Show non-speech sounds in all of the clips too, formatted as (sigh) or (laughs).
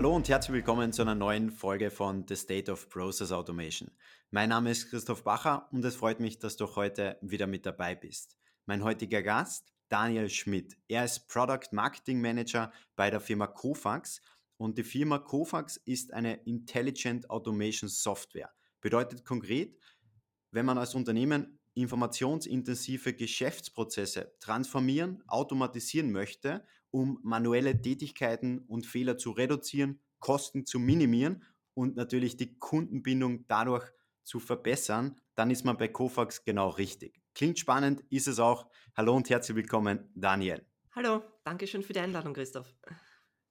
Hallo und herzlich willkommen zu einer neuen Folge von The State of Process Automation. Mein Name ist Christoph Bacher und es freut mich, dass du heute wieder mit dabei bist. Mein heutiger Gast, Daniel Schmidt. Er ist Product Marketing Manager bei der Firma Kofax und die Firma Kofax ist eine Intelligent Automation Software. Bedeutet konkret, wenn man als Unternehmen informationsintensive Geschäftsprozesse transformieren, automatisieren möchte, um manuelle Tätigkeiten und Fehler zu reduzieren, Kosten zu minimieren und natürlich die Kundenbindung dadurch zu verbessern, dann ist man bei Kofax genau richtig. Klingt spannend, ist es auch. Hallo und herzlich willkommen, Daniel. Hallo, danke schön für die Einladung, Christoph.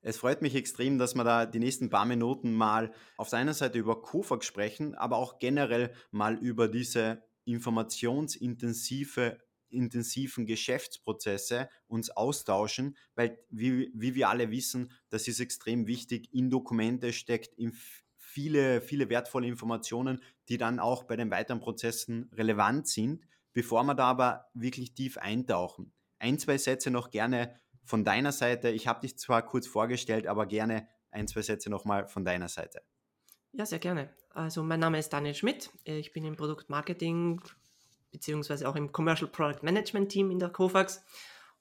Es freut mich extrem, dass wir da die nächsten paar Minuten mal auf der einen Seite über Kofax sprechen, aber auch generell mal über diese informationsintensive intensiven Geschäftsprozesse uns austauschen, weil wie, wie wir alle wissen, das ist extrem wichtig. In Dokumente steckt in viele, viele wertvolle Informationen, die dann auch bei den weiteren Prozessen relevant sind. Bevor wir da aber wirklich tief eintauchen, ein, zwei Sätze noch gerne von deiner Seite. Ich habe dich zwar kurz vorgestellt, aber gerne ein, zwei Sätze nochmal von deiner Seite. Ja, sehr gerne. Also mein Name ist Daniel Schmidt. Ich bin im Produktmarketing beziehungsweise auch im Commercial Product Management Team in der Kofax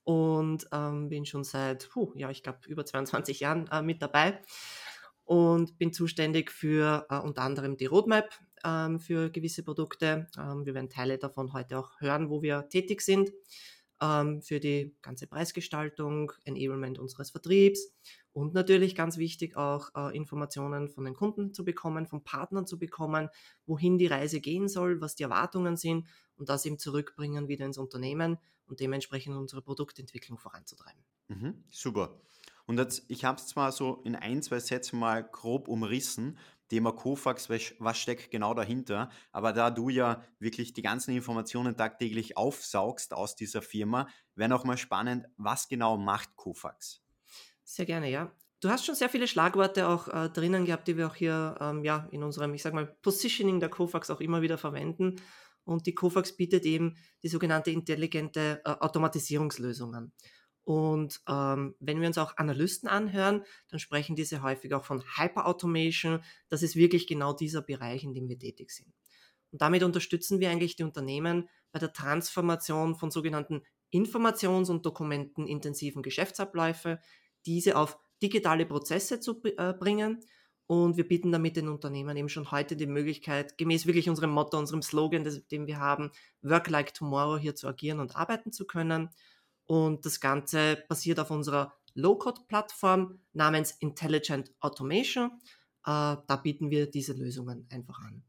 und ähm, bin schon seit, puh, ja, ich glaube, über 22 Jahren äh, mit dabei und bin zuständig für äh, unter anderem die Roadmap ähm, für gewisse Produkte. Ähm, wir werden Teile davon heute auch hören, wo wir tätig sind ähm, für die ganze Preisgestaltung, Enablement unseres Vertriebs und natürlich ganz wichtig auch äh, Informationen von den Kunden zu bekommen, von Partnern zu bekommen, wohin die Reise gehen soll, was die Erwartungen sind und das eben zurückbringen wieder ins Unternehmen und dementsprechend unsere Produktentwicklung voranzutreiben. Mhm, super. Und jetzt, ich habe es zwar so in ein, zwei Sätzen mal grob umrissen, Thema Kofax, was steckt genau dahinter? Aber da du ja wirklich die ganzen Informationen tagtäglich aufsaugst aus dieser Firma, wäre noch mal spannend, was genau macht Kofax? Sehr gerne, ja. Du hast schon sehr viele Schlagworte auch äh, drinnen gehabt, die wir auch hier ähm, ja, in unserem, ich sag mal, Positioning der Kofax auch immer wieder verwenden. Und die Kofax bietet eben die sogenannte intelligente äh, Automatisierungslösungen. Und ähm, wenn wir uns auch Analysten anhören, dann sprechen diese häufig auch von Hyper-Automation. Das ist wirklich genau dieser Bereich, in dem wir tätig sind. Und damit unterstützen wir eigentlich die Unternehmen bei der Transformation von sogenannten informations- und dokumentenintensiven Geschäftsabläufe, diese auf digitale Prozesse zu äh, bringen. Und wir bieten damit den Unternehmen eben schon heute die Möglichkeit, gemäß wirklich unserem Motto, unserem Slogan, den wir haben, Work like Tomorrow hier zu agieren und arbeiten zu können. Und das Ganze basiert auf unserer Low-Code-Plattform namens Intelligent Automation. Äh, da bieten wir diese Lösungen einfach an.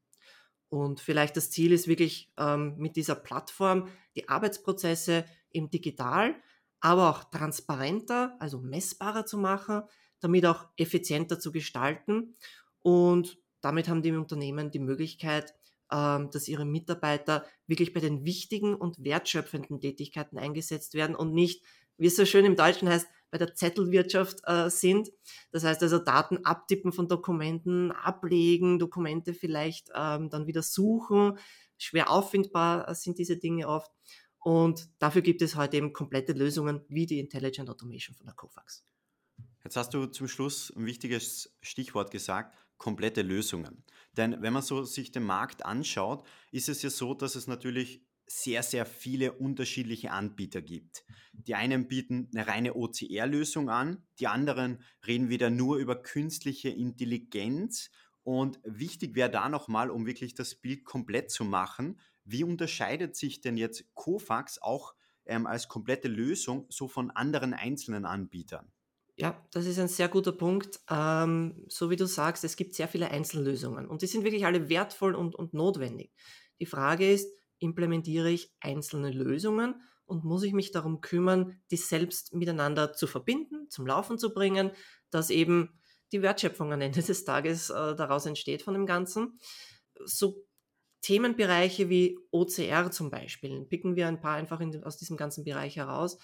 Und vielleicht das Ziel ist wirklich ähm, mit dieser Plattform die Arbeitsprozesse im Digital, aber auch transparenter, also messbarer zu machen, damit auch effizienter zu gestalten. Und damit haben die Unternehmen die Möglichkeit, ähm, dass ihre Mitarbeiter wirklich bei den wichtigen und wertschöpfenden Tätigkeiten eingesetzt werden und nicht, wie es so schön im Deutschen heißt, bei der Zettelwirtschaft äh, sind. Das heißt also Daten abtippen von Dokumenten, ablegen, Dokumente vielleicht ähm, dann wieder suchen. Schwer auffindbar sind diese Dinge oft. Und dafür gibt es heute eben komplette Lösungen wie die Intelligent Automation von der Kofax. Jetzt hast du zum Schluss ein wichtiges Stichwort gesagt, komplette Lösungen. Denn wenn man so sich den Markt anschaut, ist es ja so, dass es natürlich sehr, sehr viele unterschiedliche Anbieter gibt. Die einen bieten eine reine OCR-Lösung an, die anderen reden wieder nur über künstliche Intelligenz. Und wichtig wäre da nochmal, um wirklich das Bild komplett zu machen, wie unterscheidet sich denn jetzt Kofax auch ähm, als komplette Lösung so von anderen einzelnen Anbietern? Ja, das ist ein sehr guter Punkt. Ähm, so wie du sagst, es gibt sehr viele Einzellösungen und die sind wirklich alle wertvoll und, und notwendig. Die Frage ist, implementiere ich einzelne Lösungen und muss ich mich darum kümmern, die selbst miteinander zu verbinden, zum Laufen zu bringen, dass eben die Wertschöpfung am Ende des Tages äh, daraus entsteht von dem Ganzen. So Themenbereiche wie OCR zum Beispiel, picken wir ein paar einfach in, aus diesem ganzen Bereich heraus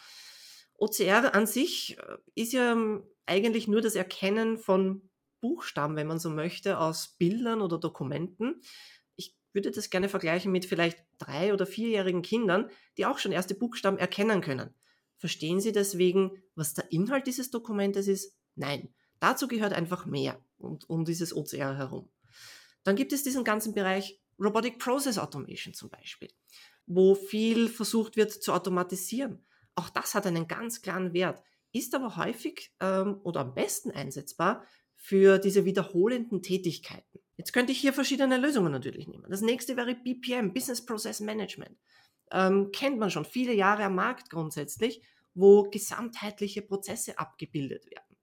OCR an sich äh, ist ja ähm, eigentlich nur das Erkennen von Buchstaben, wenn man so möchte, aus Bildern oder Dokumenten. Ich würde das gerne vergleichen mit vielleicht drei- oder vierjährigen Kindern, die auch schon erste Buchstaben erkennen können. Verstehen Sie deswegen, was der Inhalt dieses Dokumentes ist? Nein. Dazu gehört einfach mehr um, um dieses OCR herum. Dann gibt es diesen ganzen Bereich Robotic Process Automation zum Beispiel, wo viel versucht wird zu automatisieren. Auch das hat einen ganz klaren Wert, ist aber häufig ähm, oder am besten einsetzbar für diese wiederholenden Tätigkeiten. Jetzt könnte ich hier verschiedene Lösungen natürlich nehmen. Das nächste wäre BPM, Business Process Management. Ähm, kennt man schon viele Jahre am Markt grundsätzlich, wo gesamtheitliche Prozesse abgebildet werden.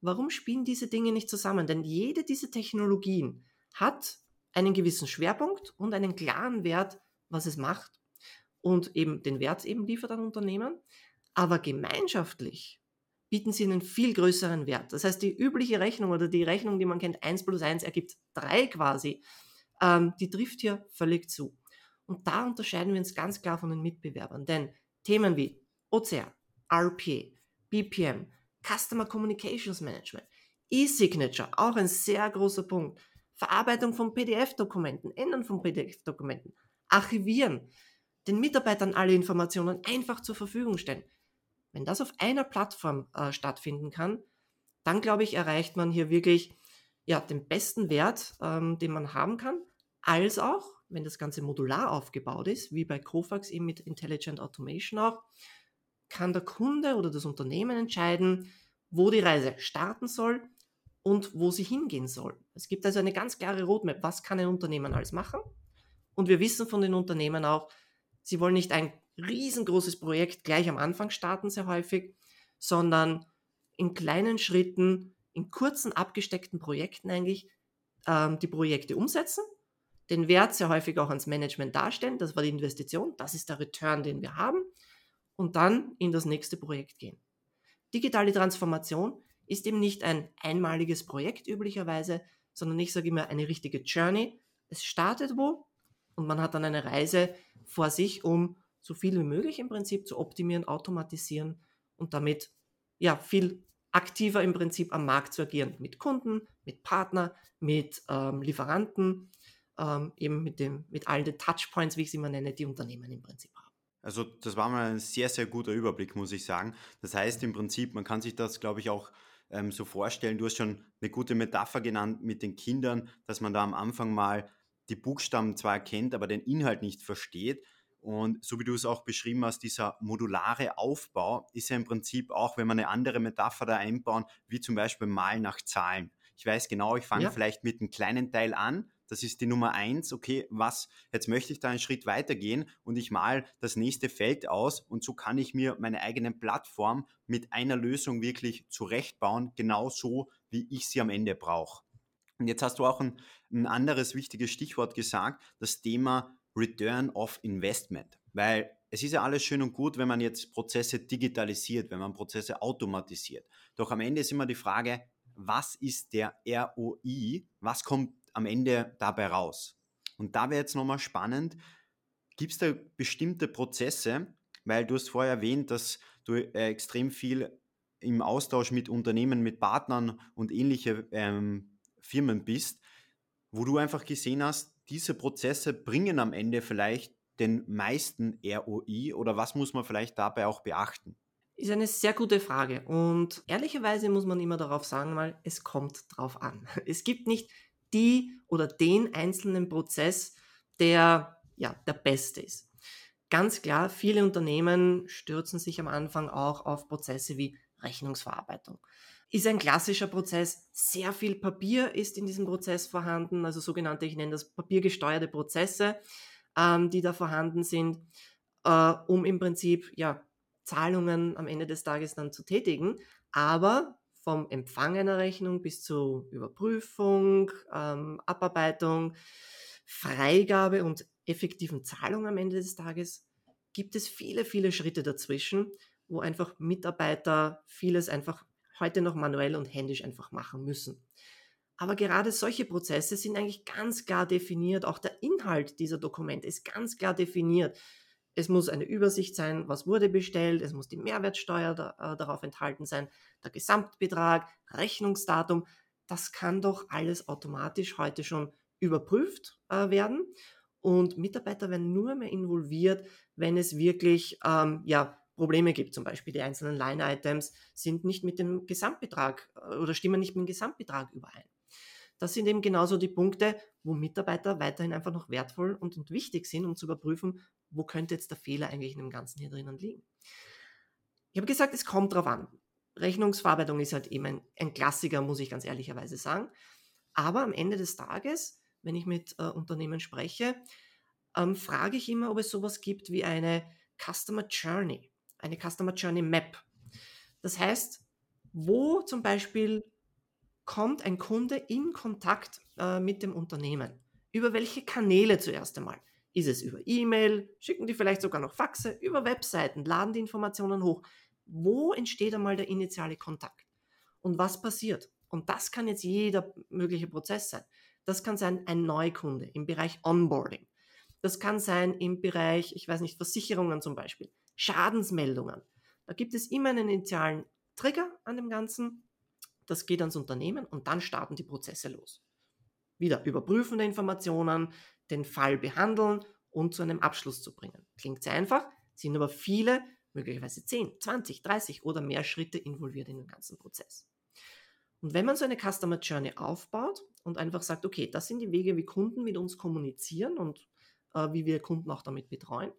Warum spielen diese Dinge nicht zusammen? Denn jede dieser Technologien hat einen gewissen Schwerpunkt und einen klaren Wert, was es macht und eben den Wert eben liefert an Unternehmen. Aber gemeinschaftlich bieten sie einen viel größeren Wert. Das heißt, die übliche Rechnung oder die Rechnung, die man kennt, 1 plus 1 ergibt 3 quasi, ähm, die trifft hier völlig zu. Und da unterscheiden wir uns ganz klar von den Mitbewerbern. Denn Themen wie OCR, RP, BPM, Customer Communications Management, E-Signature, auch ein sehr großer Punkt, Verarbeitung von PDF-Dokumenten, Ändern von PDF-Dokumenten, Archivieren, den Mitarbeitern alle Informationen einfach zur Verfügung stellen. Wenn das auf einer Plattform äh, stattfinden kann, dann glaube ich, erreicht man hier wirklich ja, den besten Wert, ähm, den man haben kann, als auch, wenn das Ganze modular aufgebaut ist, wie bei Kofax eben mit Intelligent Automation auch, kann der Kunde oder das Unternehmen entscheiden, wo die Reise starten soll und wo sie hingehen soll. Es gibt also eine ganz klare Roadmap, was kann ein Unternehmen alles machen. Und wir wissen von den Unternehmen auch, sie wollen nicht ein riesengroßes Projekt gleich am Anfang starten, sehr häufig, sondern in kleinen Schritten, in kurzen abgesteckten Projekten eigentlich ähm, die Projekte umsetzen, den Wert sehr häufig auch ans Management darstellen, das war die Investition, das ist der Return, den wir haben, und dann in das nächste Projekt gehen. Digitale Transformation ist eben nicht ein einmaliges Projekt üblicherweise, sondern ich sage immer eine richtige Journey. Es startet wo und man hat dann eine Reise vor sich, um so viel wie möglich im Prinzip zu optimieren, automatisieren und damit ja viel aktiver im Prinzip am Markt zu agieren mit Kunden, mit Partner, mit ähm, Lieferanten, ähm, eben mit dem mit all den Touchpoints, wie ich sie immer nenne, die Unternehmen im Prinzip haben. Also das war mal ein sehr, sehr guter Überblick, muss ich sagen. Das heißt im Prinzip, man kann sich das, glaube ich, auch ähm, so vorstellen. Du hast schon eine gute Metapher genannt mit den Kindern, dass man da am Anfang mal die Buchstaben zwar erkennt, aber den Inhalt nicht versteht. Und so wie du es auch beschrieben hast, dieser modulare Aufbau ist ja im Prinzip auch, wenn wir eine andere Metapher da einbauen, wie zum Beispiel Malen nach Zahlen. Ich weiß genau, ich fange ja. vielleicht mit einem kleinen Teil an, das ist die Nummer eins, okay, was, jetzt möchte ich da einen Schritt weitergehen und ich mal das nächste Feld aus und so kann ich mir meine eigene Plattform mit einer Lösung wirklich zurechtbauen, genau so, wie ich sie am Ende brauche. Und jetzt hast du auch ein, ein anderes wichtiges Stichwort gesagt, das Thema Return of Investment, weil es ist ja alles schön und gut, wenn man jetzt Prozesse digitalisiert, wenn man Prozesse automatisiert. Doch am Ende ist immer die Frage, was ist der ROI? Was kommt am Ende dabei raus? Und da wäre jetzt nochmal spannend, gibt es da bestimmte Prozesse, weil du hast vorher erwähnt, dass du äh, extrem viel im Austausch mit Unternehmen, mit Partnern und ähnliche ähm, Firmen bist, wo du einfach gesehen hast, diese Prozesse bringen am Ende vielleicht den meisten ROI oder was muss man vielleicht dabei auch beachten? Ist eine sehr gute Frage und ehrlicherweise muss man immer darauf sagen, mal, es kommt drauf an. (laughs) Es gibt nicht die oder den einzelnen Prozess, der ja der beste ist. Ganz klar, viele Unternehmen stürzen sich am Anfang auch auf Prozesse wie Rechnungsverarbeitung. Ist ein klassischer Prozess. Sehr viel Papier ist in diesem Prozess vorhanden, also sogenannte, ich nenne das papiergesteuerte Prozesse, ähm, die da vorhanden sind, äh, um im Prinzip ja, Zahlungen am Ende des Tages dann zu tätigen. Aber vom Empfang einer Rechnung bis zur Überprüfung, ähm, Abarbeitung, Freigabe und effektiven Zahlung am Ende des Tages gibt es viele, viele Schritte dazwischen, wo einfach Mitarbeiter vieles einfach heute noch manuell und händisch einfach machen müssen. Aber gerade solche Prozesse sind eigentlich ganz klar definiert. Auch der Inhalt dieser Dokumente ist ganz klar definiert. Es muss eine Übersicht sein, was wurde bestellt, es muss die Mehrwertsteuer da, äh, darauf enthalten sein, der Gesamtbetrag, Rechnungsdatum. Das kann doch alles automatisch heute schon überprüft äh, werden. Und Mitarbeiter werden nur mehr involviert, wenn es wirklich ähm, ja, Probleme gibt. Zum Beispiel die einzelnen Line-Items sind nicht mit dem Gesamtbetrag äh, oder stimmen nicht mit dem Gesamtbetrag überein. Das sind eben genauso die Punkte, wo Mitarbeiter weiterhin einfach noch wertvoll und, und wichtig sind, um zu überprüfen, wo könnte jetzt der Fehler eigentlich in dem Ganzen hier drinnen liegen. Ich habe gesagt, es kommt drauf an. Rechnungsverarbeitung ist halt eben ein, ein Klassiker, muss ich ganz ehrlicherweise sagen. Aber am Ende des Tages, wenn ich mit äh, Unternehmen spreche, ähm, frage ich immer, ob es sowas gibt wie eine Customer Journey eine Customer Journey Map. Das heißt, wo zum Beispiel kommt ein Kunde in Kontakt äh, mit dem Unternehmen? Über welche Kanäle zuerst einmal? Ist es über E-Mail? Schicken die vielleicht sogar noch Faxe? Über Webseiten? Laden die Informationen hoch? Wo entsteht einmal der initiale Kontakt? Und was passiert? Und das kann jetzt jeder mögliche Prozess sein. Das kann sein ein Neukunde im Bereich Onboarding. Das kann sein im Bereich, ich weiß nicht, Versicherungen zum Beispiel. Schadensmeldungen. Da gibt es immer einen initialen Trigger an dem Ganzen. Das geht ans Unternehmen und dann starten die Prozesse los. Wieder überprüfen der Informationen, den Fall behandeln und zu einem Abschluss zu bringen. Klingt sehr einfach, sind aber viele, möglicherweise 10, 20, 30 oder mehr Schritte involviert in den ganzen Prozess. Und wenn man so eine Customer Journey aufbaut und einfach sagt, okay, das sind die Wege, wie Kunden mit uns kommunizieren und äh, wie wir Kunden auch damit betreuen,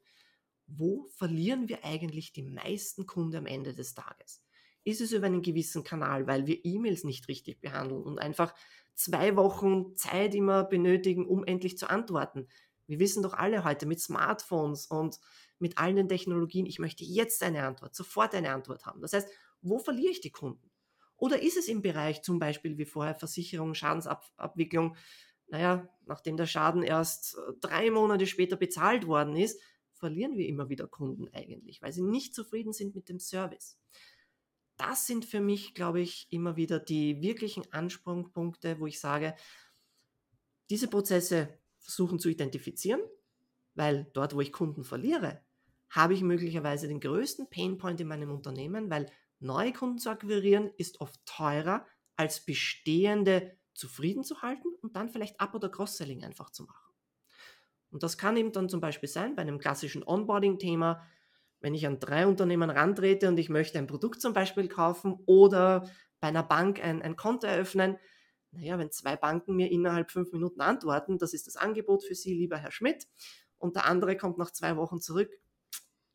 wo verlieren wir eigentlich die meisten Kunden am Ende des Tages? Ist es über einen gewissen Kanal, weil wir E-Mails nicht richtig behandeln und einfach zwei Wochen Zeit immer benötigen, um endlich zu antworten? Wir wissen doch alle heute mit Smartphones und mit allen den Technologien, ich möchte jetzt eine Antwort, sofort eine Antwort haben. Das heißt, wo verliere ich die Kunden? Oder ist es im Bereich zum Beispiel wie vorher Versicherung, Schadensabwicklung, naja, nachdem der Schaden erst äh, drei Monate später bezahlt worden ist, verlieren wir immer wieder Kunden eigentlich, weil sie nicht zufrieden sind mit dem Service. Das sind für mich, glaube ich, immer wieder die wirklichen Ansprungpunkte, wo ich sage, diese Prozesse versuchen zu identifizieren, weil dort, wo ich Kunden verliere, habe ich möglicherweise den größten Painpoint in meinem Unternehmen, weil neue Kunden zu akquirieren ist oft teurer als bestehende zufrieden zu halten und dann vielleicht Up- oder Cross-Selling einfach zu machen. Und das kann eben dann zum Beispiel sein, bei einem klassischen Onboarding-Thema, wenn ich an drei Unternehmen rantrete und ich möchte ein Produkt zum Beispiel kaufen oder bei einer Bank ein, ein Konto eröffnen. Naja, wenn zwei Banken mir innerhalb fünf Minuten antworten, das ist das Angebot für Sie, lieber Herr Schmidt, und der andere kommt nach zwei Wochen zurück,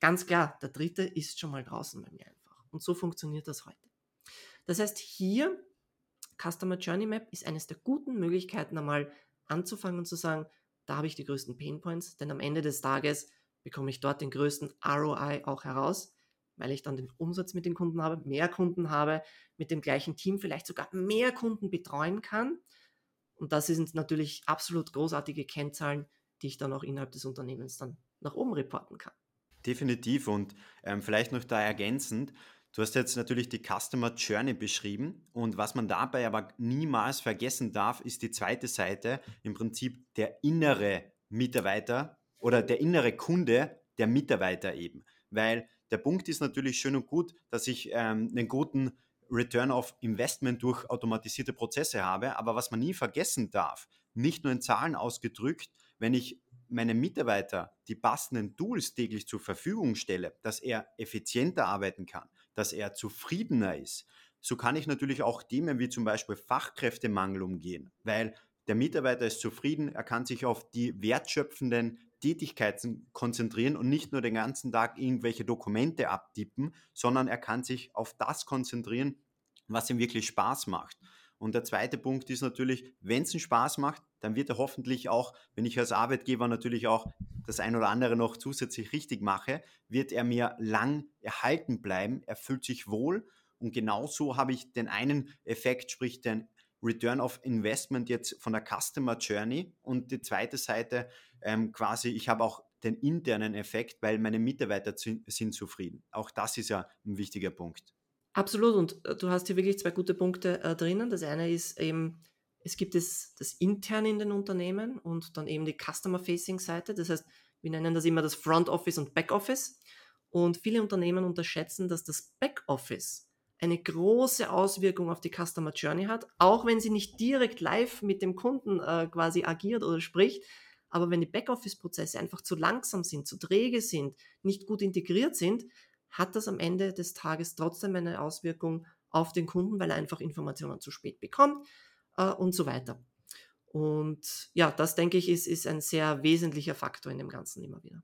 ganz klar, der dritte ist schon mal draußen bei mir einfach. Und so funktioniert das heute. Das heißt, hier Customer Journey Map ist eines der guten Möglichkeiten, einmal anzufangen und zu sagen, da habe ich die größten Painpoints, denn am Ende des Tages bekomme ich dort den größten ROI auch heraus, weil ich dann den Umsatz mit den Kunden habe, mehr Kunden habe, mit dem gleichen Team vielleicht sogar mehr Kunden betreuen kann. Und das sind natürlich absolut großartige Kennzahlen, die ich dann auch innerhalb des Unternehmens dann nach oben reporten kann. Definitiv und ähm, vielleicht noch da ergänzend, Du hast jetzt natürlich die Customer Journey beschrieben und was man dabei aber niemals vergessen darf, ist die zweite Seite, im Prinzip der innere Mitarbeiter oder der innere Kunde, der Mitarbeiter eben. Weil der Punkt ist natürlich schön und gut, dass ich ähm, einen guten Return of Investment durch automatisierte Prozesse habe, aber was man nie vergessen darf, nicht nur in Zahlen ausgedrückt, wenn ich meinem Mitarbeiter die passenden Tools täglich zur Verfügung stelle, dass er effizienter arbeiten kann, dass er zufriedener ist, so kann ich natürlich auch Themen wie zum Beispiel Fachkräftemangel umgehen, weil der Mitarbeiter ist zufrieden, er kann sich auf die wertschöpfenden Tätigkeiten konzentrieren und nicht nur den ganzen Tag irgendwelche Dokumente abtippen, sondern er kann sich auf das konzentrieren, was ihm wirklich Spaß macht. Und der zweite Punkt ist natürlich, wenn es einen Spaß macht, dann wird er hoffentlich auch, wenn ich als Arbeitgeber natürlich auch das ein oder andere noch zusätzlich richtig mache, wird er mir lang erhalten bleiben. Er fühlt sich wohl und genauso habe ich den einen Effekt, sprich den Return of Investment jetzt von der Customer Journey und die zweite Seite ähm, quasi, ich habe auch den internen Effekt, weil meine Mitarbeiter sind zufrieden. Auch das ist ja ein wichtiger Punkt. Absolut und äh, du hast hier wirklich zwei gute Punkte äh, drinnen. Das eine ist eben, es gibt es das intern in den Unternehmen und dann eben die Customer-Facing-Seite. Das heißt, wir nennen das immer das Front Office und Back Office. Und viele Unternehmen unterschätzen, dass das Back Office eine große Auswirkung auf die Customer Journey hat, auch wenn sie nicht direkt live mit dem Kunden äh, quasi agiert oder spricht. Aber wenn die Backoffice-Prozesse einfach zu langsam sind, zu träge sind, nicht gut integriert sind, hat das am Ende des Tages trotzdem eine Auswirkung auf den Kunden, weil er einfach Informationen zu spät bekommt äh, und so weiter. Und ja, das denke ich, ist, ist ein sehr wesentlicher Faktor in dem Ganzen immer wieder.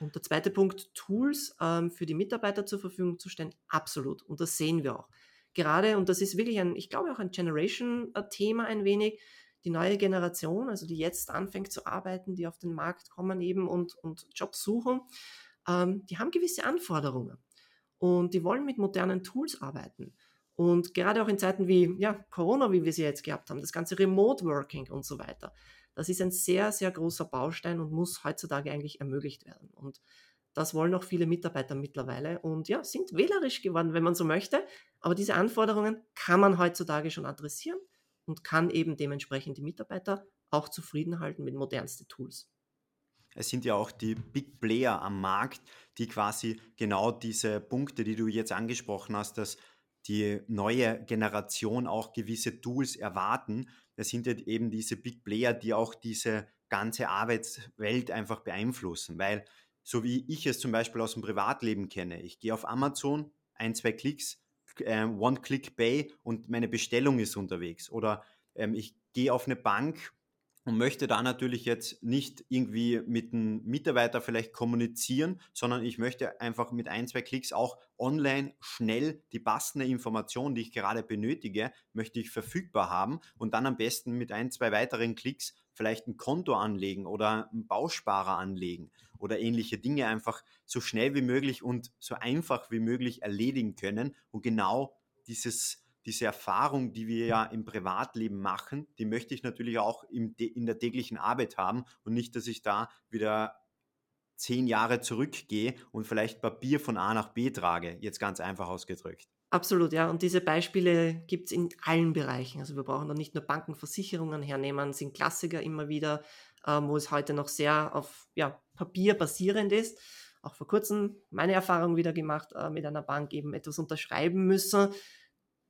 Und der zweite Punkt, Tools ähm, für die Mitarbeiter zur Verfügung zu stellen, absolut. Und das sehen wir auch. Gerade, und das ist wirklich ein, ich glaube auch ein Generation-Thema ein wenig, die neue Generation, also die jetzt anfängt zu arbeiten, die auf den Markt kommen eben und, und Jobs suchen, ähm, die haben gewisse Anforderungen. Und die wollen mit modernen Tools arbeiten. Und gerade auch in Zeiten wie ja, Corona, wie wir sie jetzt gehabt haben, das ganze Remote Working und so weiter, das ist ein sehr, sehr großer Baustein und muss heutzutage eigentlich ermöglicht werden. Und das wollen auch viele Mitarbeiter mittlerweile und ja, sind wählerisch geworden, wenn man so möchte. Aber diese Anforderungen kann man heutzutage schon adressieren und kann eben dementsprechend die Mitarbeiter auch zufrieden halten mit modernsten Tools. Es sind ja auch die Big Player am Markt, die quasi genau diese Punkte, die du jetzt angesprochen hast, dass die neue Generation auch gewisse Tools erwarten. Das sind ja eben diese Big Player, die auch diese ganze Arbeitswelt einfach beeinflussen. Weil, so wie ich es zum Beispiel aus dem Privatleben kenne, ich gehe auf Amazon, ein, zwei Klicks, äh, One-Click-Pay und meine Bestellung ist unterwegs. Oder ähm, ich gehe auf eine Bank und möchte da natürlich jetzt nicht irgendwie mit einem Mitarbeiter vielleicht kommunizieren, sondern ich möchte einfach mit ein, zwei Klicks auch online schnell die passende Information, die ich gerade benötige, möchte ich verfügbar haben und dann am besten mit ein, zwei weiteren Klicks vielleicht ein Konto anlegen oder einen Bausparer anlegen oder ähnliche Dinge einfach so schnell wie möglich und so einfach wie möglich erledigen können und genau dieses diese Erfahrung, die wir ja im Privatleben machen, die möchte ich natürlich auch im, in der täglichen Arbeit haben und nicht, dass ich da wieder zehn Jahre zurückgehe und vielleicht Papier von A nach B trage, jetzt ganz einfach ausgedrückt. Absolut, ja. Und diese Beispiele gibt es in allen Bereichen. Also wir brauchen da nicht nur Banken, Versicherungen hernehmen, sind Klassiker immer wieder, ähm, wo es heute noch sehr auf ja, Papier basierend ist. Auch vor kurzem meine Erfahrung wieder gemacht, äh, mit einer Bank eben etwas unterschreiben müssen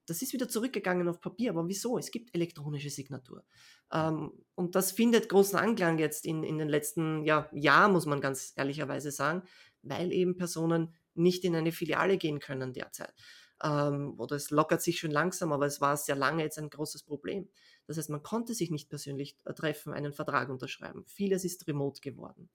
das ist wieder zurückgegangen auf Papier, aber wieso? Es gibt elektronische Signatur. Ähm, und das findet großen Anklang jetzt in, in den letzten ja, Jahren, muss man ganz ehrlicherweise sagen, weil eben Personen nicht in eine Filiale gehen können derzeit. Ähm, oder es lockert sich schon langsam, aber es war sehr lange jetzt ein großes Problem. Das heißt, man konnte sich nicht persönlich äh, treffen, einen Vertrag unterschreiben. Vieles ist remote geworden.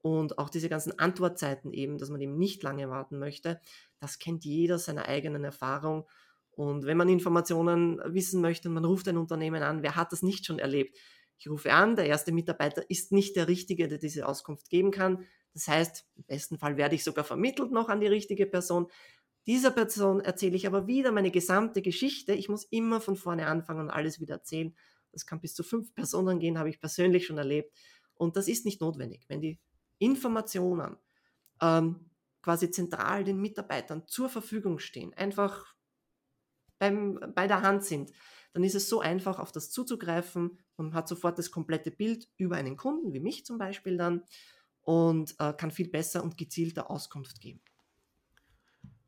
Und auch diese ganzen Antwortzeiten eben, dass man eben nicht lange warten möchte, das kennt jeder seiner eigenen Erfahrung. Und wenn man Informationen wissen möchte und man ruft ein Unternehmen an, wer hat das nicht schon erlebt? Ich rufe an, der erste Mitarbeiter ist nicht der Richtige, der diese Auskunft geben kann. Das heißt, im besten Fall werde ich sogar vermittelt noch an die richtige Person. Dieser Person erzähle ich aber wieder meine gesamte Geschichte. Ich muss immer von vorne anfangen und alles wieder erzählen. Das kann bis zu fünf Personen gehen, habe ich persönlich schon erlebt. Und das ist nicht notwendig. Wenn die Informationen ähm, quasi zentral den Mitarbeitern zur Verfügung stehen, einfach beim, bei der Hand sind, dann ist es so einfach, auf das zuzugreifen. Man hat sofort das komplette Bild über einen Kunden, wie mich zum Beispiel dann, und äh, kann viel besser und gezielter Auskunft geben.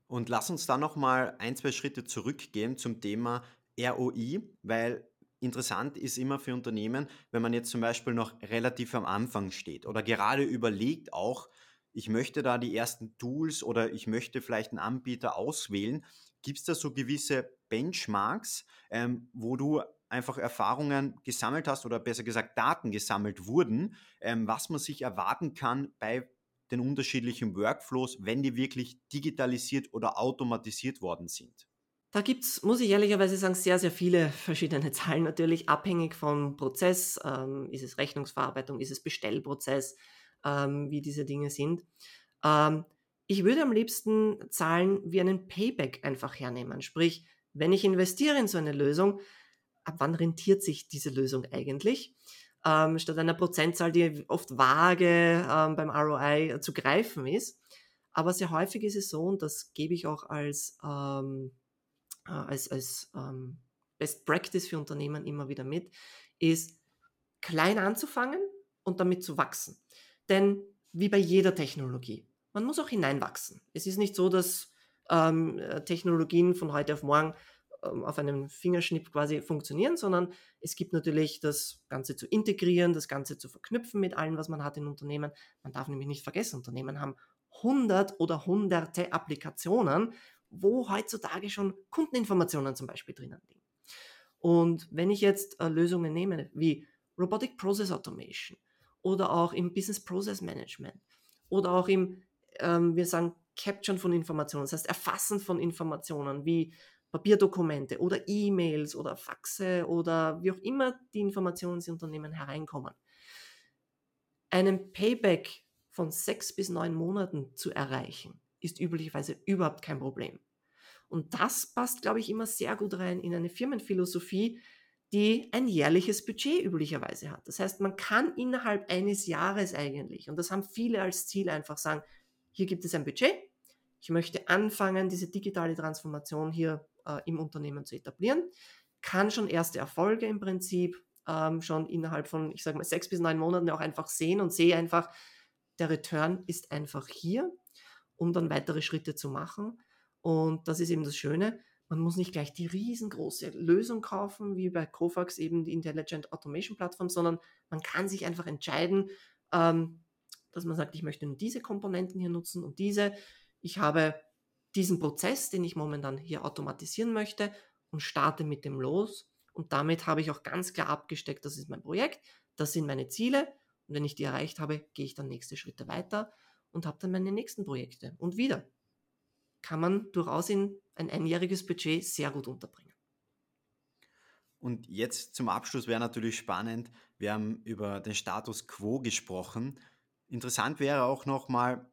Und lass uns da nochmal ein, zwei Schritte zurückgehen zum Thema ROI, weil interessant ist immer für Unternehmen, wenn man jetzt zum Beispiel noch relativ am Anfang steht oder gerade überlegt auch, ich möchte da die ersten Tools oder ich möchte vielleicht einen Anbieter auswählen. Gibt es da so gewisse Benchmarks, ähm, wo du einfach Erfahrungen gesammelt hast oder besser gesagt Daten gesammelt wurden, ähm, was man sich erwarten kann bei den unterschiedlichen Workflows, wenn die wirklich digitalisiert oder automatisiert worden sind? Da gibt es, muss ich ehrlicherweise sagen, sehr, sehr viele verschiedene (laughs) Zahlen natürlich, abhängig vom Prozess. Ähm, ist es Rechnungsverarbeitung, ist es Bestellprozess, ähm, wie diese Dinge sind. Ähm, ich würde am liebsten Zahlen wie einen Payback einfach hernehmen. Sprich, wenn ich investiere in so eine Lösung, ab wann rentiert sich diese Lösung eigentlich? Ähm, statt einer Prozentzahl, die oft vage ähm, beim ROI zu greifen ist. Aber sehr häufig ist es so, und das gebe ich auch als, ähm, äh, als, als ähm, Best Practice für Unternehmen immer wieder mit, ist klein anzufangen und damit zu wachsen. Denn wie bei jeder Technologie, man muss auch hineinwachsen. Es ist nicht so, dass ähm, äh, Technologien von heute auf morgen ähm, auf einem Fingerschnipp quasi funktionieren, sondern es gibt natürlich das Ganze zu integrieren, das Ganze zu verknüpfen mit allem, was man hat in Unternehmen. Man darf nämlich nicht vergessen, Unternehmen haben hundert oder hunderte Applikationen, wo heutzutage schon Kundeninformationen zum Beispiel drinnen liegen. Und wenn ich jetzt äh, Lösungen nehme wie Robotic Process Automation oder auch im Business Process Management oder auch im, ähm, wir sagen, Capture von Informationen, das heißt Erfassen von Informationen wie Papierdokumente oder E-Mails oder Faxe oder wie auch immer die Informationen ins Unternehmen hereinkommen. Einen Payback von sechs bis neun Monaten zu erreichen, ist üblicherweise überhaupt kein Problem. Und das passt, glaube ich, immer sehr gut rein in eine Firmenphilosophie, die ein jährliches Budget üblicherweise hat. Das heißt, man kann innerhalb eines Jahres eigentlich, und das haben viele als Ziel, einfach sagen, hier gibt es ein Budget, ich möchte anfangen, diese digitale Transformation hier äh, im Unternehmen zu etablieren, kann schon erste Erfolge im Prinzip ähm, schon innerhalb von, ich sage mal, sechs bis neun Monaten auch einfach sehen und sehe einfach, der Return ist einfach hier, um dann weitere Schritte zu machen. Und das ist eben das Schöne. Man muss nicht gleich die riesengroße Lösung kaufen, wie bei Kofax eben die Intelligent Automation Plattform, sondern man kann sich einfach entscheiden, ähm, dass man sagt, ich möchte nur diese Komponenten hier nutzen und diese. Ich habe diesen Prozess, den ich momentan hier automatisieren möchte und starte mit dem los. Und damit habe ich auch ganz klar abgesteckt, das ist mein Projekt, das sind meine Ziele. Und wenn ich die erreicht habe, gehe ich dann nächste Schritte weiter und habe dann meine nächsten Projekte. Und wieder kann man durchaus in ein einjähriges Budget sehr gut unterbringen. Und jetzt zum Abschluss wäre natürlich spannend, wir haben über den Status quo gesprochen. Interessant wäre auch nochmal,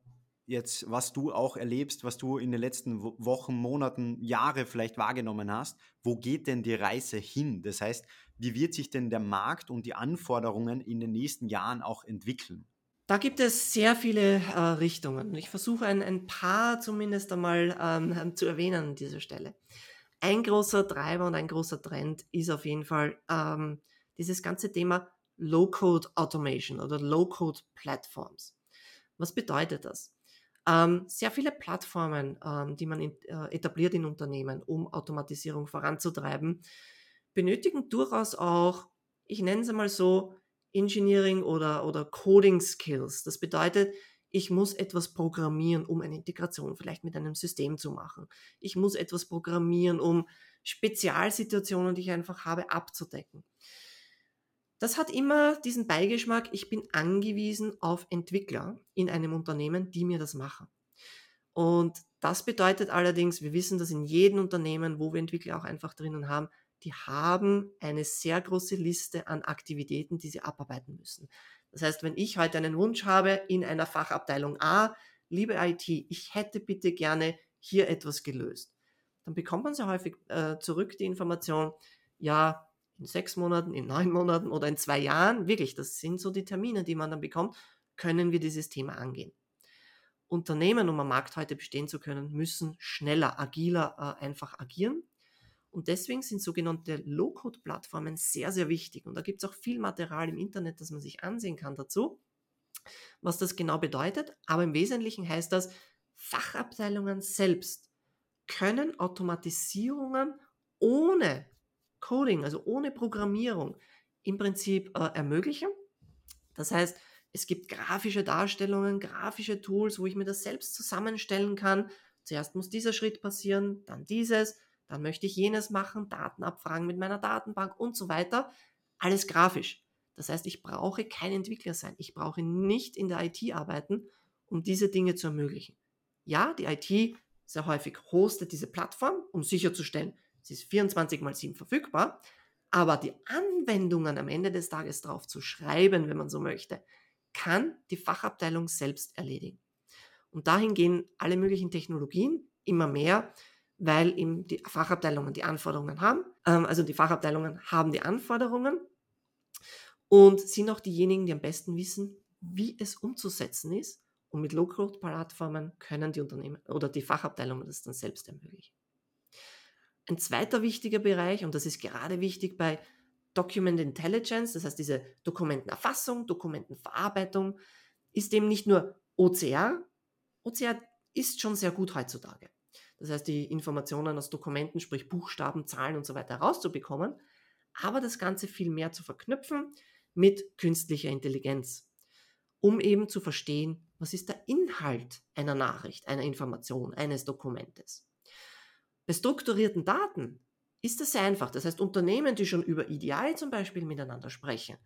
jetzt, was du auch erlebst, was du in den letzten Wochen, Monaten, Jahre vielleicht wahrgenommen hast, wo geht denn die Reise hin? Das heißt, wie wird sich denn der Markt und die Anforderungen in den nächsten Jahren auch entwickeln? Da gibt es sehr viele äh, Richtungen. Ich versuche ein, ein paar zumindest einmal ähm, zu erwähnen an dieser Stelle. Ein großer Treiber und ein großer Trend ist auf jeden Fall ähm, dieses ganze Thema Low-Code Automation oder Low-Code Platforms. Was bedeutet das? Ähm, sehr viele Plattformen, ähm, die man in, äh, etabliert in Unternehmen, um Automatisierung voranzutreiben, benötigen durchaus auch, ich nenne es einmal so, Engineering oder, oder Coding Skills. Das bedeutet, ich muss etwas programmieren, um eine Integration vielleicht mit einem System zu machen. Ich muss etwas programmieren, um Spezialsituationen, die ich einfach habe, abzudecken das hat immer diesen Beigeschmack, ich bin angewiesen auf Entwickler in einem Unternehmen, die mir das machen. Und das bedeutet allerdings, wir wissen, dass in jedem Unternehmen, wo wir Entwickler auch einfach drinnen haben, die haben eine sehr große Liste an Aktivitäten, die sie abarbeiten müssen. Das heißt, wenn ich heute einen Wunsch habe in einer Fachabteilung A, liebe IT, ich hätte bitte gerne hier etwas gelöst, dann bekommt man sehr häufig äh, zurück die Information, ja, in sechs Monaten, in neun Monaten oder in zwei Jahren, wirklich, das sind so die Termine, die man dann bekommt, können wir dieses Thema angehen. Unternehmen, um am Markt heute bestehen zu können, müssen schneller, agiler äh, einfach agieren. Und deswegen sind sogenannte Low-Code-Plattformen sehr, sehr wichtig. Und da gibt es auch viel Material im Internet, das man sich ansehen kann dazu, was das genau bedeutet. Aber im Wesentlichen heißt das, Fachabteilungen selbst können Automatisierungen ohne Coding, also ohne Programmierung, im Prinzip äh, ermöglichen. Das heißt, es gibt grafische Darstellungen, grafische Tools, wo ich mir das selbst zusammenstellen kann. Zuerst muss dieser Schritt passieren, dann dieses, dann möchte ich jenes machen, Daten abfragen mit meiner Datenbank und so weiter. Alles grafisch. Das heißt, ich brauche kein Entwickler sein. Ich brauche nicht in der IT arbeiten, um diese Dinge zu ermöglichen. Ja, die IT sehr häufig hostet diese Plattform, um sicherzustellen, Sie ist 24 mal 7 verfügbar, aber die Anwendungen am Ende des Tages drauf zu schreiben, wenn man so möchte, kann die Fachabteilung selbst erledigen. Und dahin gehen alle möglichen Technologien immer mehr, weil eben die Fachabteilungen die Anforderungen haben. Ähm, also die Fachabteilungen haben die Anforderungen und sind auch diejenigen, die am besten wissen, wie es umzusetzen ist. Und mit Low-Code-Plattformen können die Unternehmen oder die Fachabteilungen das dann selbst ermöglichen. Ein zweiter wichtiger Bereich, und das ist gerade wichtig bei Document Intelligence, das heißt diese Dokumentenerfassung, Dokumentenverarbeitung, ist eben nicht nur OCR. OCR ist schon sehr gut heutzutage. Das heißt, die Informationen aus Dokumenten, sprich Buchstaben, Zahlen und so weiter herauszubekommen, aber das Ganze viel mehr zu verknüpfen mit künstlicher Intelligenz, um eben zu verstehen, Was ist der Inhalt einer Nachricht, einer Information, eines Dokumentes? Bei strukturierten Daten ist das sehr einfach. Das heißt, Unternehmen, die schon über EDI zum Beispiel miteinander sprechen,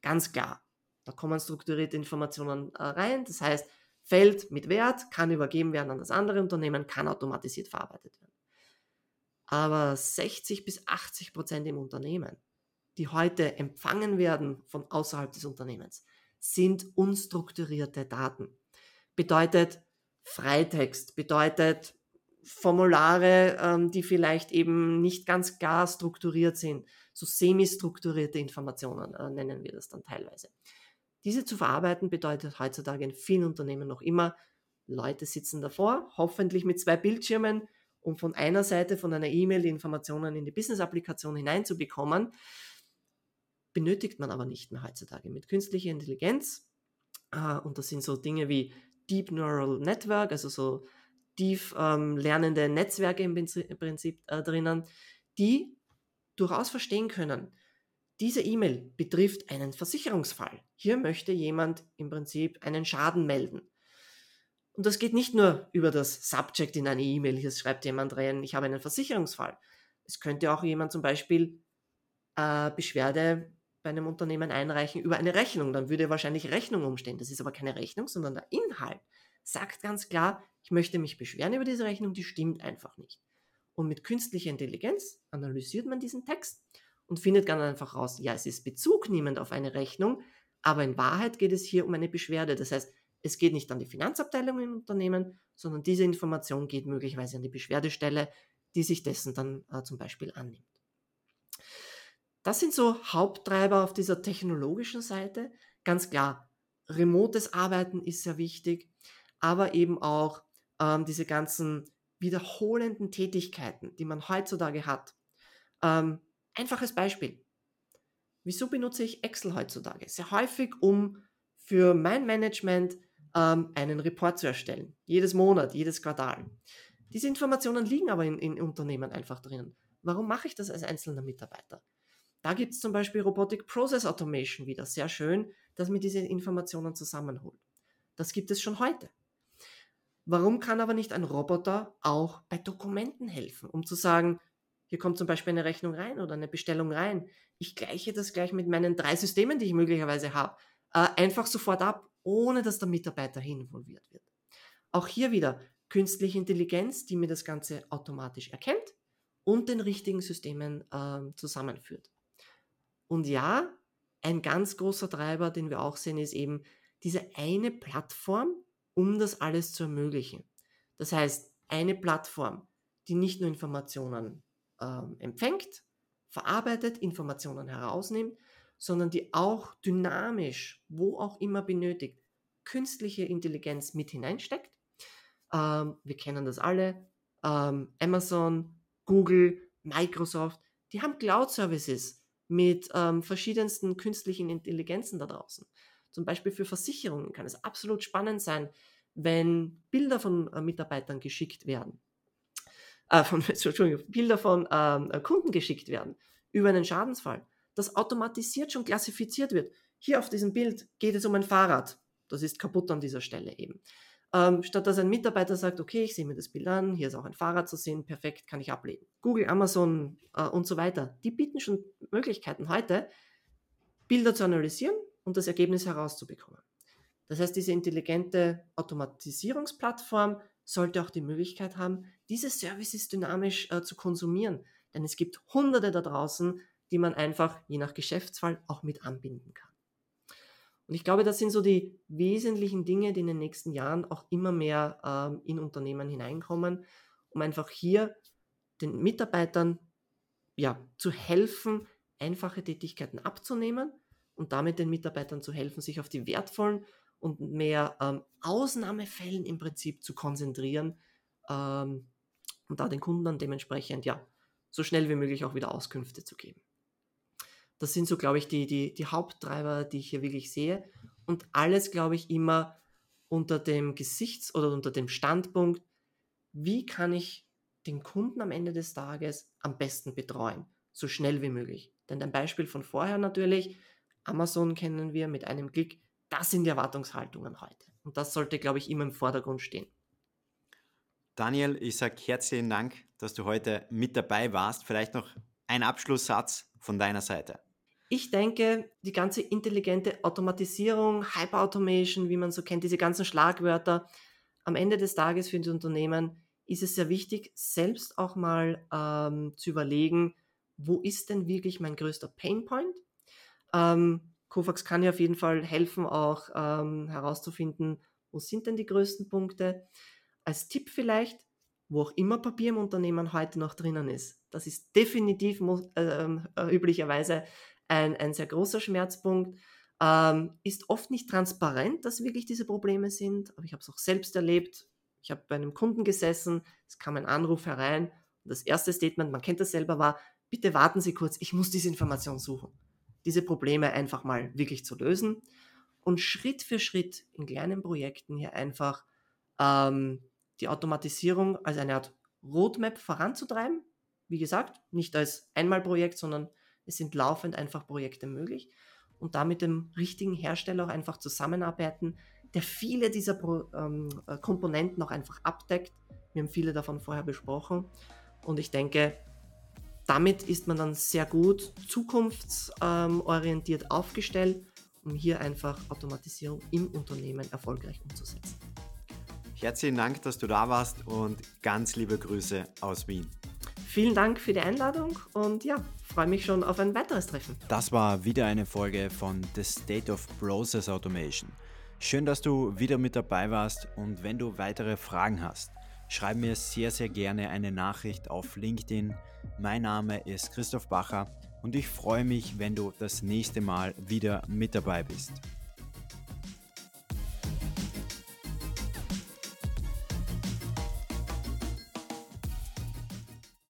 ganz klar, da kommen strukturierte Informationen äh, rein. Das heißt, Feld mit Wert kann übergeben werden an das andere Unternehmen, kann automatisiert verarbeitet werden. Aber 60 bis 80 Prozent im Unternehmen, die heute empfangen werden von außerhalb des Unternehmens, sind unstrukturierte Daten. Bedeutet Freitext, bedeutet Formulare, ähm, die vielleicht eben nicht ganz klar strukturiert sind, so semi-strukturierte Informationen äh, nennen wir das dann teilweise. Diese zu verarbeiten bedeutet heutzutage in vielen Unternehmen noch immer, Leute sitzen davor, hoffentlich mit zwei Bildschirmen, um von einer Seite von einer E-Mail die Informationen in die Business-Applikation hineinzubekommen. Benötigt man aber nicht mehr heutzutage. Mit künstlicher Intelligenz, äh, und das sind so Dinge wie Deep Neural Network, also so tief ähm, lernende Netzwerke im Prinzip äh, drinnen, die durchaus verstehen können, diese E-Mail betrifft einen Versicherungsfall. Hier möchte jemand im Prinzip einen Schaden melden. Und das geht nicht nur über das Subject in eine E-Mail. Hier schreibt jemand rein, ich habe einen Versicherungsfall. Es könnte auch jemand zum Beispiel äh, Beschwerde bei einem Unternehmen einreichen über eine Rechnung. Dann würde wahrscheinlich Rechnung umstehen. Das ist aber keine Rechnung, sondern der Inhalt sagt ganz klar, ich möchte mich beschweren über diese Rechnung, die stimmt einfach nicht. Und mit künstlicher Intelligenz analysiert man diesen Text und findet ganz einfach raus, ja, es ist bezugnehmend auf eine Rechnung, aber in Wahrheit geht es hier um eine Beschwerde. Das heißt, es geht nicht an die Finanzabteilung im Unternehmen, sondern diese Information geht möglicherweise an die Beschwerdestelle, die sich dessen dann äh, zum Beispiel annimmt. Das sind so Haupttreiber auf dieser technologischen Seite. Ganz klar, remotes Arbeiten ist sehr wichtig, aber eben auch ähm, diese ganzen wiederholenden Tätigkeiten, die man heutzutage hat. Ähm, einfaches Beispiel. Wieso benutze ich Excel heutzutage? Sehr häufig, um für mein Management ähm, einen Report zu erstellen. Jedes Monat, jedes Quartal. Diese Informationen liegen aber in, in Unternehmen einfach drinnen. Warum mache ich das als einzelner Mitarbeiter? Da gibt es zum Beispiel Robotic Process Automation wieder. Sehr schön, dass mir diese Informationen zusammenholt. Das gibt es schon heute. Warum kann aber nicht ein Roboter auch bei Dokumenten helfen, um zu sagen, hier kommt zum Beispiel eine Rechnung rein oder eine Bestellung rein. Ich gleiche das gleich mit meinen drei Systemen, die ich möglicherweise habe, äh, einfach sofort ab, ohne dass der Mitarbeiter involviert wird. Auch hier wieder künstliche Intelligenz, die mir das Ganze automatisch erkennt und den richtigen Systemen äh, zusammenführt. Und ja, ein ganz großer Treiber, den wir auch sehen, ist eben diese eine Plattform, um das alles zu ermöglichen. Das heißt, eine Plattform, die nicht nur Informationen ähm, empfängt, verarbeitet, Informationen herausnimmt, sondern die auch dynamisch, wo auch immer benötigt, künstliche Intelligenz mit hineinsteckt. Ähm, wir kennen das alle. Ähm, Amazon, Google, Microsoft, die haben Cloud-Services mit ähm, verschiedensten künstlichen Intelligenzen da draußen. Zum Beispiel für Versicherungen kann es absolut spannend sein, wenn Bilder von äh, Mitarbeitern geschickt werden, äh, von, (laughs) Entschuldigung, Bilder von ähm, äh, Kunden geschickt werden über einen Schadensfall, das automatisiert schon klassifiziert wird. Hier auf diesem Bild geht es um ein Fahrrad. Das ist kaputt an dieser Stelle eben. Ähm, statt dass ein Mitarbeiter sagt, okay, ich sehe mir das Bild an, hier ist auch ein Fahrrad zu sehen, perfekt, kann ich ablegen. Google, Amazon äh, und so weiter, die bieten schon Möglichkeiten heute, Bilder zu analysieren und das Ergebnis herauszubekommen. Das heißt, diese intelligente Automatisierungsplattform sollte auch die Möglichkeit haben, diese Services dynamisch äh, zu konsumieren. Denn es gibt hunderte da draußen, die man einfach je nach Geschäftsfall auch mit anbinden kann. Und ich glaube, das sind so die wesentlichen Dinge, die in den nächsten Jahren auch immer mehr ähm, in Unternehmen hineinkommen, um einfach hier den Mitarbeitern ja, zu helfen, einfache Tätigkeiten abzunehmen und damit den Mitarbeitern zu helfen, sich auf die wertvollen und mehr ähm, Ausnahmefällen im Prinzip zu konzentrieren ähm, und da den Kunden dann dementsprechend ja so schnell wie möglich auch wieder Auskünfte zu geben. Das sind so, glaube ich, die, die, die Haupttreiber, die ich hier wirklich sehe. Und alles, glaube ich, immer unter dem Gesichts- oder unter dem Standpunkt, wie kann ich den Kunden am Ende des Tages am besten betreuen, so schnell wie möglich. Denn ein Beispiel von vorher natürlich, Amazon kennen wir mit einem Klick. Das sind die Erwartungshaltungen heute. Und das sollte, glaube ich, immer im Vordergrund stehen. Daniel, ich sage herzlichen Dank, dass du heute mit dabei warst. Vielleicht noch ein Abschlusssatz von deiner Seite. Ich denke, die ganze intelligente Automatisierung, Hyperautomation, wie man so kennt, diese ganzen Schlagwörter, am Ende des Tages für die Unternehmen ist es sehr wichtig, selbst auch mal ähm, zu überlegen, wo ist denn wirklich mein größter Painpoint? Ähm, Kofax kann ja auf jeden Fall helfen, auch ähm, herauszufinden, wo sind denn die größten Punkte. Als Tipp vielleicht, wo auch immer Papier im Unternehmen heute noch drinnen ist. Das ist definitiv äh, äh, üblicherweise ein, ein sehr großer Schmerzpunkt. Ähm, ist oft nicht transparent, dass wirklich diese Probleme sind, aber ich habe es auch selbst erlebt. Ich habe bei einem Kunden gesessen, es kam ein Anruf herein und das erste Statement, man kennt das selber, war, bitte warten Sie kurz, ich muss diese Information suchen. Diese Probleme einfach mal wirklich zu lösen und Schritt für Schritt in kleinen Projekten hier einfach ähm, die Automatisierung als eine Art Roadmap voranzutreiben. Wie gesagt, nicht als Einmalprojekt, sondern es sind laufend einfach Projekte möglich und da mit dem richtigen Hersteller auch einfach zusammenarbeiten, der viele dieser Pro, ähm, äh, Komponenten auch einfach abdeckt. Wir haben viele davon vorher besprochen und ich denke, damit ist man dann sehr gut zukunftsorientiert aufgestellt, um hier einfach Automatisierung im Unternehmen erfolgreich umzusetzen. Herzlichen Dank, dass du da warst und ganz liebe Grüße aus Wien. Vielen Dank für die Einladung und ja, freue mich schon auf ein weiteres Treffen. Das war wieder eine Folge von The State of Process Automation. Schön, dass du wieder mit dabei warst und wenn du weitere Fragen hast, schreib mir sehr, sehr gerne eine Nachricht auf LinkedIn. Mein Name ist Christoph Bacher und ich freue mich, wenn du das nächste Mal wieder mit dabei bist.